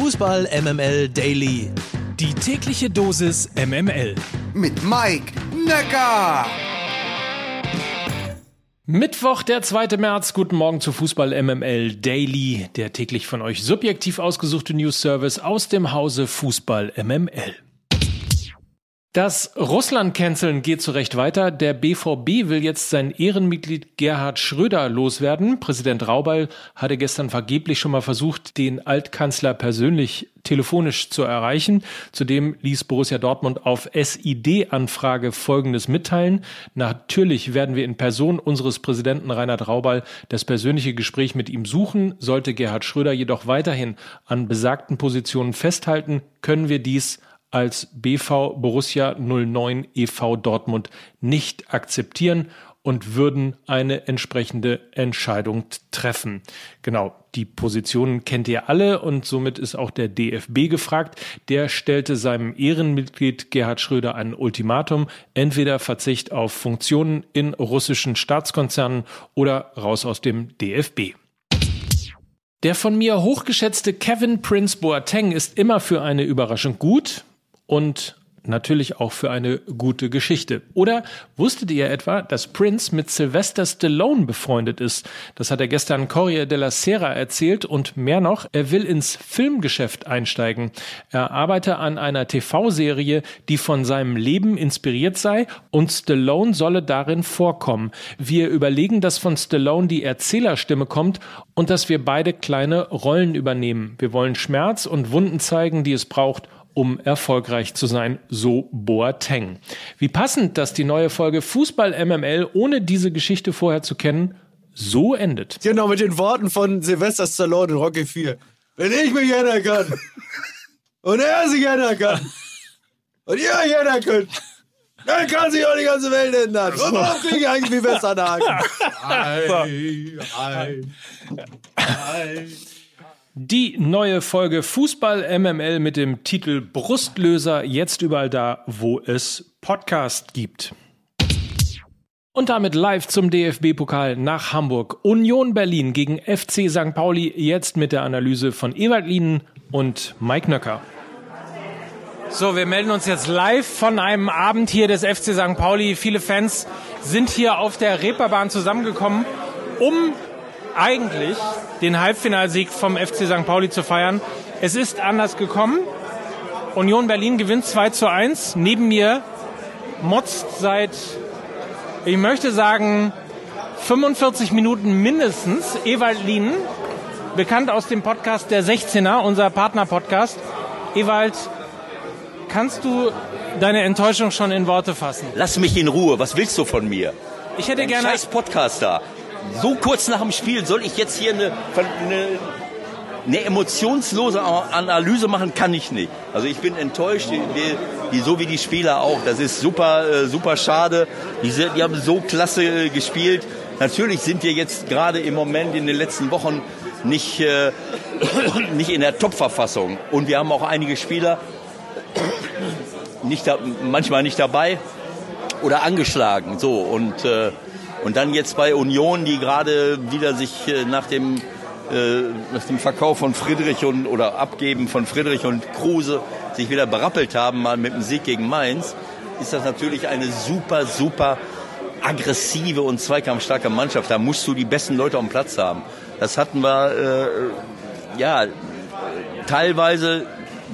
Fußball MML Daily. Die tägliche Dosis MML. Mit Mike Necker. Mittwoch, der 2. März. Guten Morgen zu Fußball MML Daily, der täglich von euch subjektiv ausgesuchte News Service aus dem Hause Fußball MML. Das Russland-Canceln geht zu Recht weiter. Der BVB will jetzt sein Ehrenmitglied Gerhard Schröder loswerden. Präsident Raubal hatte gestern vergeblich schon mal versucht, den Altkanzler persönlich telefonisch zu erreichen. Zudem ließ Borussia Dortmund auf SID-Anfrage Folgendes mitteilen. Natürlich werden wir in Person unseres Präsidenten Reinhard Raubal das persönliche Gespräch mit ihm suchen. Sollte Gerhard Schröder jedoch weiterhin an besagten Positionen festhalten, können wir dies als BV Borussia 09 e.V. Dortmund nicht akzeptieren und würden eine entsprechende Entscheidung treffen. Genau, die Positionen kennt ihr alle und somit ist auch der DFB gefragt. Der stellte seinem Ehrenmitglied Gerhard Schröder ein Ultimatum, entweder Verzicht auf Funktionen in russischen Staatskonzernen oder raus aus dem DFB. Der von mir hochgeschätzte Kevin Prince Boateng ist immer für eine Überraschung gut und natürlich auch für eine gute Geschichte. Oder wusstet ihr etwa, dass Prince mit Sylvester Stallone befreundet ist? Das hat er gestern Corriere della Sera erzählt und mehr noch, er will ins Filmgeschäft einsteigen. Er arbeite an einer TV-Serie, die von seinem Leben inspiriert sei und Stallone solle darin vorkommen. Wir überlegen, dass von Stallone die Erzählerstimme kommt und dass wir beide kleine Rollen übernehmen. Wir wollen Schmerz und Wunden zeigen, die es braucht, um erfolgreich zu sein, so Boateng. Wie passend, dass die neue Folge Fußball MML, ohne diese Geschichte vorher zu kennen, so endet. Genau, mit den Worten von Sylvester Stallone in Rocky 4. Wenn ich mich ändern kann und er sich ändern kann und ihr euch ändern könnt, dann kann sich auch die ganze Welt ändern. Und warum kriege ich eigentlich wie Westernhagen? Ei, ei, ei. Die neue Folge Fußball MML mit dem Titel Brustlöser jetzt überall da, wo es Podcast gibt. Und damit live zum DFB-Pokal nach Hamburg. Union Berlin gegen FC St. Pauli, jetzt mit der Analyse von Ewald Lienen und Mike Nöcker. So, wir melden uns jetzt live von einem Abend hier des FC St. Pauli. Viele Fans sind hier auf der Reeperbahn zusammengekommen, um eigentlich den Halbfinalsieg vom FC St. Pauli zu feiern. Es ist anders gekommen. Union Berlin gewinnt 2 zu 1. Neben mir motzt seit, ich möchte sagen, 45 Minuten mindestens Ewald Lienen, bekannt aus dem Podcast Der 16er, unser Partner-Podcast. Ewald, kannst du deine Enttäuschung schon in Worte fassen? Lass mich in Ruhe. Was willst du von mir? Ich hätte Ein gerne. Scheiß Podcaster so kurz nach dem Spiel soll ich jetzt hier eine, eine, eine emotionslose Analyse machen, kann ich nicht. Also ich bin enttäuscht, die, die, so wie die Spieler auch. Das ist super, äh, super schade. Die, die haben so klasse äh, gespielt. Natürlich sind wir jetzt gerade im Moment in den letzten Wochen nicht, äh, nicht in der Top-Verfassung. Und wir haben auch einige Spieler nicht da, manchmal nicht dabei oder angeschlagen. So und äh, und dann jetzt bei Union, die gerade wieder sich äh, nach dem, äh, nach dem Verkauf von Friedrich und oder Abgeben von Friedrich und Kruse sich wieder berappelt haben, mal mit dem Sieg gegen Mainz, ist das natürlich eine super, super aggressive und zweikampfstarke Mannschaft. Da musst du die besten Leute am Platz haben. Das hatten wir, äh, ja, teilweise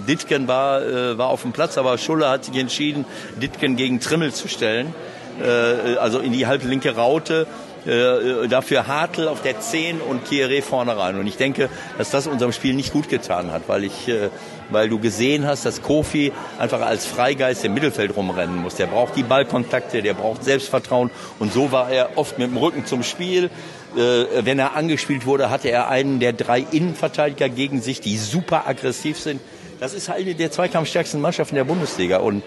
Ditken war, äh, war auf dem Platz, aber Schulle hat sich entschieden, Ditken gegen Trimmel zu stellen. Äh, also in die halblinke Raute. Äh, dafür Hartl auf der 10 und Kieré vorne rein. Und ich denke, dass das unserem Spiel nicht gut getan hat, weil ich, äh, weil du gesehen hast, dass Kofi einfach als Freigeist im Mittelfeld rumrennen muss. Der braucht die Ballkontakte, der braucht Selbstvertrauen und so war er oft mit dem Rücken zum Spiel. Wenn er angespielt wurde, hatte er einen der drei Innenverteidiger gegen sich, die super aggressiv sind. Das ist eine der zweikampfstärksten Mannschaften der Bundesliga und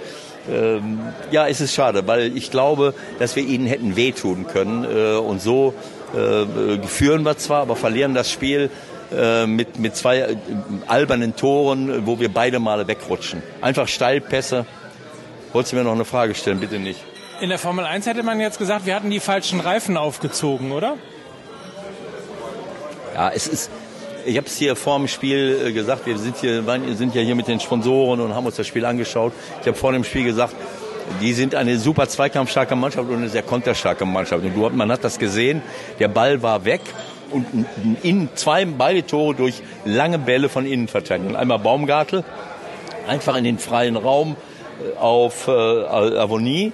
ähm, ja, es ist schade, weil ich glaube, dass wir ihnen hätten wehtun können. Äh, und so äh, führen wir zwar, aber verlieren das Spiel äh, mit, mit zwei äh, albernen Toren, wo wir beide Male wegrutschen. Einfach Steilpässe. Wolltest du mir noch eine Frage stellen? Bitte nicht. In der Formel 1 hätte man jetzt gesagt, wir hatten die falschen Reifen aufgezogen, oder? Ja, es ist, ich habe es hier vor dem Spiel äh, gesagt, wir sind, hier, sind ja hier mit den Sponsoren und haben uns das Spiel angeschaut. Ich habe vor dem Spiel gesagt, die sind eine super zweikampfstarke Mannschaft und eine sehr konterstarke Mannschaft. Und man hat das gesehen, der Ball war weg und in zwei beide Tore durch lange Bälle von Innenverteidigern. Einmal Baumgartel, einfach in den freien Raum äh, auf äh, Avoni,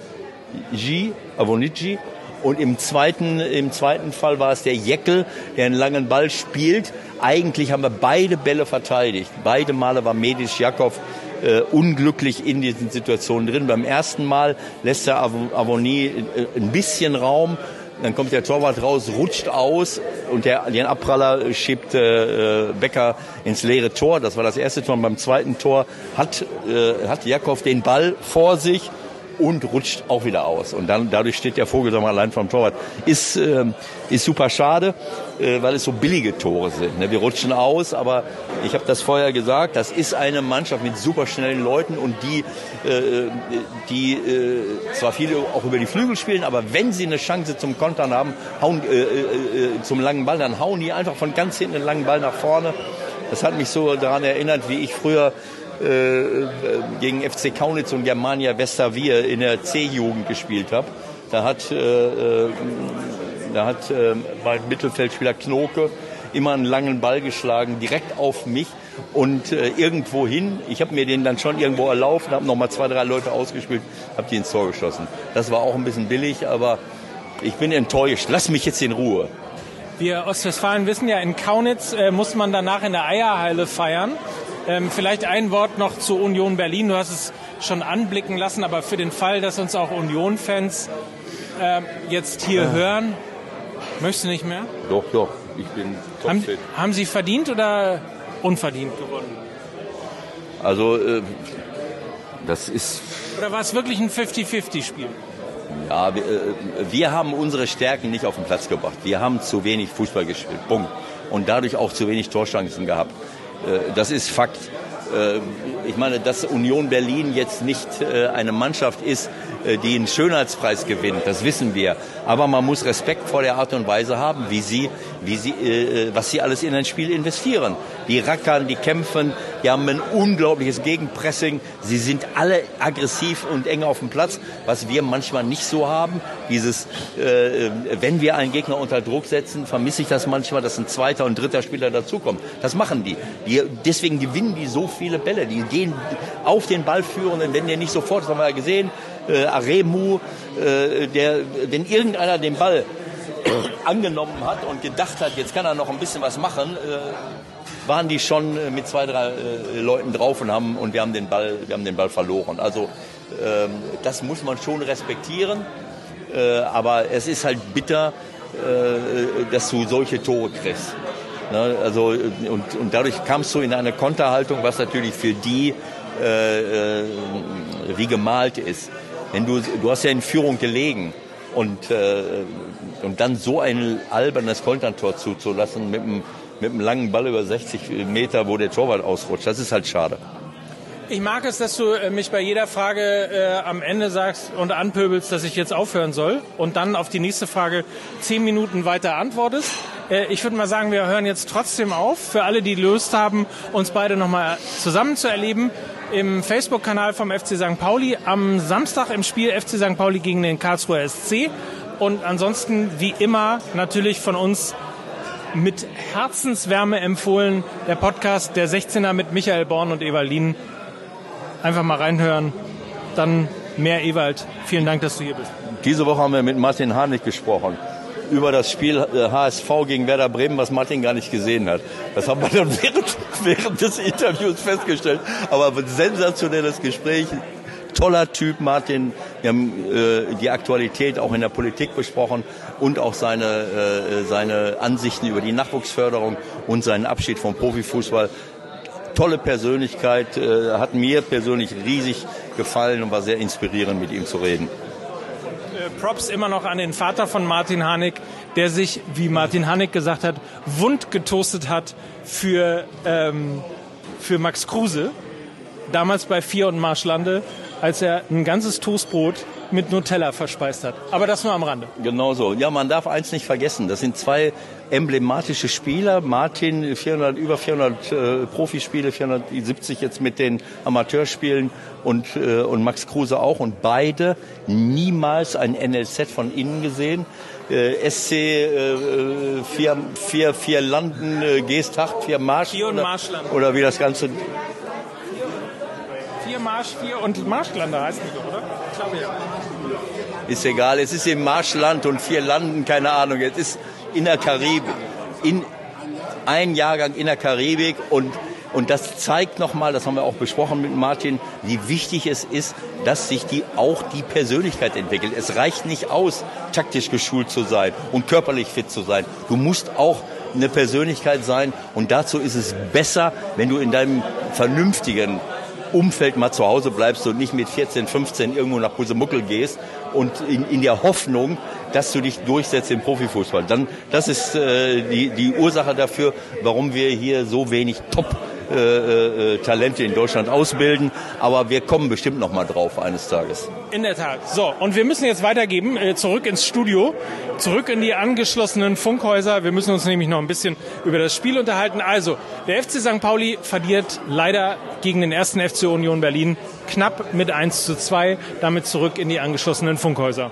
G, Avonici und im zweiten, im zweiten Fall war es der Jeckel, der einen langen Ball spielt. Eigentlich haben wir beide Bälle verteidigt. Beide Male war Medis Jakov äh, unglücklich in diesen Situationen drin. Beim ersten Mal lässt der Avoni äh, ein bisschen Raum, dann kommt der Torwart raus, rutscht aus und der, den Abpraller schiebt äh, Becker ins leere Tor. Das war das erste Tor. Und beim zweiten Tor hat, äh, hat Jakov den Ball vor sich und rutscht auch wieder aus. Und dann dadurch steht der Vogel mal allein vom Torwart. Ist, äh, ist super schade, äh, weil es so billige Tore sind. Ne? Wir rutschen aus, aber ich habe das vorher gesagt, das ist eine Mannschaft mit super schnellen Leuten und die, äh, die äh, zwar viele auch über die Flügel spielen, aber wenn sie eine Chance zum Kontern haben, hauen äh, äh, äh zum langen Ball, dann hauen die einfach von ganz hinten den langen Ball nach vorne. Das hat mich so daran erinnert, wie ich früher gegen FC Kaunitz und Germania Westerwier in der C-Jugend gespielt habe. Da hat, äh, äh, da hat äh, mein Mittelfeldspieler Knoke immer einen langen Ball geschlagen, direkt auf mich und äh, irgendwo hin. Ich habe mir den dann schon irgendwo erlaufen, habe nochmal zwei, drei Leute ausgespielt, habe die ins Tor geschossen. Das war auch ein bisschen billig, aber ich bin enttäuscht. Lass mich jetzt in Ruhe. Wir Ostwestfalen wissen ja, in Kaunitz äh, muss man danach in der Eierheile feiern. Ähm, vielleicht ein Wort noch zu Union Berlin. Du hast es schon anblicken lassen, aber für den Fall, dass uns auch Union-Fans äh, jetzt hier ja. hören, möchtest du nicht mehr? Doch, doch. Ich bin haben, haben Sie verdient oder unverdient gewonnen? Also, äh, das ist. Oder war es wirklich ein 50-50-Spiel? Ja, wir, äh, wir haben unsere Stärken nicht auf den Platz gebracht. Wir haben zu wenig Fußball gespielt. Punkt. Und dadurch auch zu wenig Torchancen gehabt. Äh, das ist Fakt. Äh, ich meine, dass Union Berlin jetzt nicht äh, eine Mannschaft ist, die einen Schönheitspreis gewinnt, das wissen wir. Aber man muss Respekt vor der Art und Weise haben, wie sie, wie sie, was sie alles in ein Spiel investieren. Die rackern, die kämpfen, die haben ein unglaubliches Gegenpressing. Sie sind alle aggressiv und eng auf dem Platz, was wir manchmal nicht so haben. Dieses, äh, wenn wir einen Gegner unter Druck setzen, vermisse ich das manchmal, dass ein zweiter und dritter Spieler dazukommt. Das machen die. die. Deswegen gewinnen die so viele Bälle. Die gehen auf den Ballführenden, wenn der nicht sofort, das haben wir ja gesehen, äh, Aremu, äh, der, wenn irgendeiner den Ball angenommen hat und gedacht hat, jetzt kann er noch ein bisschen was machen, äh, waren die schon äh, mit zwei, drei äh, Leuten drauf und haben und wir haben den Ball, wir haben den Ball verloren. Also ähm, das muss man schon respektieren, äh, aber es ist halt bitter, äh, dass du solche Tore kriegst. Ne? Also und, und dadurch kamst du in eine Konterhaltung, was natürlich für die äh, äh, wie gemalt ist. Denn du, du hast ja in Führung gelegen und, äh, und dann so ein albernes Konterntor zuzulassen mit einem mit einem langen Ball über 60 Meter, wo der Torwart ausrutscht. Das ist halt schade. Ich mag es, dass du äh, mich bei jeder Frage äh, am Ende sagst und anpöbelst, dass ich jetzt aufhören soll und dann auf die nächste Frage zehn Minuten weiter antwortest. Äh, ich würde mal sagen, wir hören jetzt trotzdem auf. Für alle, die Lust haben, uns beide nochmal zusammen zu erleben, im Facebook-Kanal vom FC St. Pauli am Samstag im Spiel FC St. Pauli gegen den Karlsruher SC. Und ansonsten, wie immer, natürlich von uns mit Herzenswärme empfohlen. Der Podcast der 16er mit Michael Born und Evalin. Einfach mal reinhören. Dann mehr Ewald. Vielen Dank, dass du hier bist. Diese Woche haben wir mit Martin Harnik gesprochen über das Spiel HSV äh, gegen Werder Bremen, was Martin gar nicht gesehen hat. Das haben wir dann während, während des Interviews festgestellt. Aber sensationelles Gespräch toller Typ, Martin. Wir haben äh, die Aktualität auch in der Politik besprochen und auch seine, äh, seine Ansichten über die Nachwuchsförderung und seinen Abschied vom Profifußball. Tolle Persönlichkeit, äh, hat mir persönlich riesig gefallen und war sehr inspirierend, mit ihm zu reden. Äh, Props immer noch an den Vater von Martin Hanig, der sich, wie Martin Hanig gesagt hat, wund getoastet hat für, ähm, für Max Kruse damals bei Vier und Marschlande als er ein ganzes Toastbrot mit Nutella verspeist hat. Aber das nur am Rande. Genau so. Ja, man darf eins nicht vergessen. Das sind zwei emblematische Spieler. Martin 400, über 400 äh, Profispiele, 470 jetzt mit den Amateurspielen und, äh, und Max Kruse auch. Und beide niemals ein NLZ von innen gesehen. Äh, SC äh, vier, vier, vier Landen, äh, Geesthacht, vier Marsch. Vier und oder, Marschland. Oder wie das Ganze. Marsch, vier und Marschlander heißt die doch, oder? Ich glaube ja. Ist egal, es ist im Marschland und vier Landen, keine Ahnung. Es ist in der Karibik. In, ein Jahrgang in der Karibik und und das zeigt nochmal, das haben wir auch besprochen mit Martin, wie wichtig es ist, dass sich die, auch die Persönlichkeit entwickelt. Es reicht nicht aus, taktisch geschult zu sein und körperlich fit zu sein. Du musst auch eine Persönlichkeit sein und dazu ist es besser, wenn du in deinem vernünftigen Umfeld mal zu Hause bleibst und nicht mit 14, 15 irgendwo nach Busemuckel gehst und in, in der Hoffnung, dass du dich durchsetzt im Profifußball. Dann, das ist äh, die, die Ursache dafür, warum wir hier so wenig Top äh, äh, Talente in Deutschland ausbilden. Aber wir kommen bestimmt noch mal drauf eines Tages. In der Tat. So, und wir müssen jetzt weitergeben, äh, zurück ins Studio, zurück in die angeschlossenen Funkhäuser. Wir müssen uns nämlich noch ein bisschen über das Spiel unterhalten. Also, der FC St. Pauli verliert leider gegen den ersten FC Union Berlin knapp mit 1 zu 2. Damit zurück in die angeschlossenen Funkhäuser.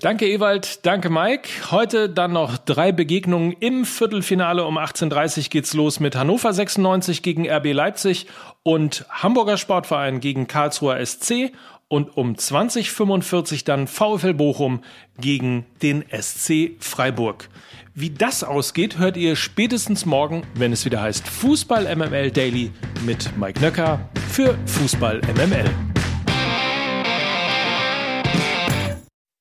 Danke Ewald, danke Mike. Heute dann noch drei Begegnungen im Viertelfinale. Um 18.30 Uhr geht's los mit Hannover 96 gegen RB Leipzig und Hamburger Sportverein gegen Karlsruher SC und um 20.45 dann VfL Bochum gegen den SC Freiburg. Wie das ausgeht, hört ihr spätestens morgen, wenn es wieder heißt Fußball MML Daily mit Mike Nöcker für Fußball MML.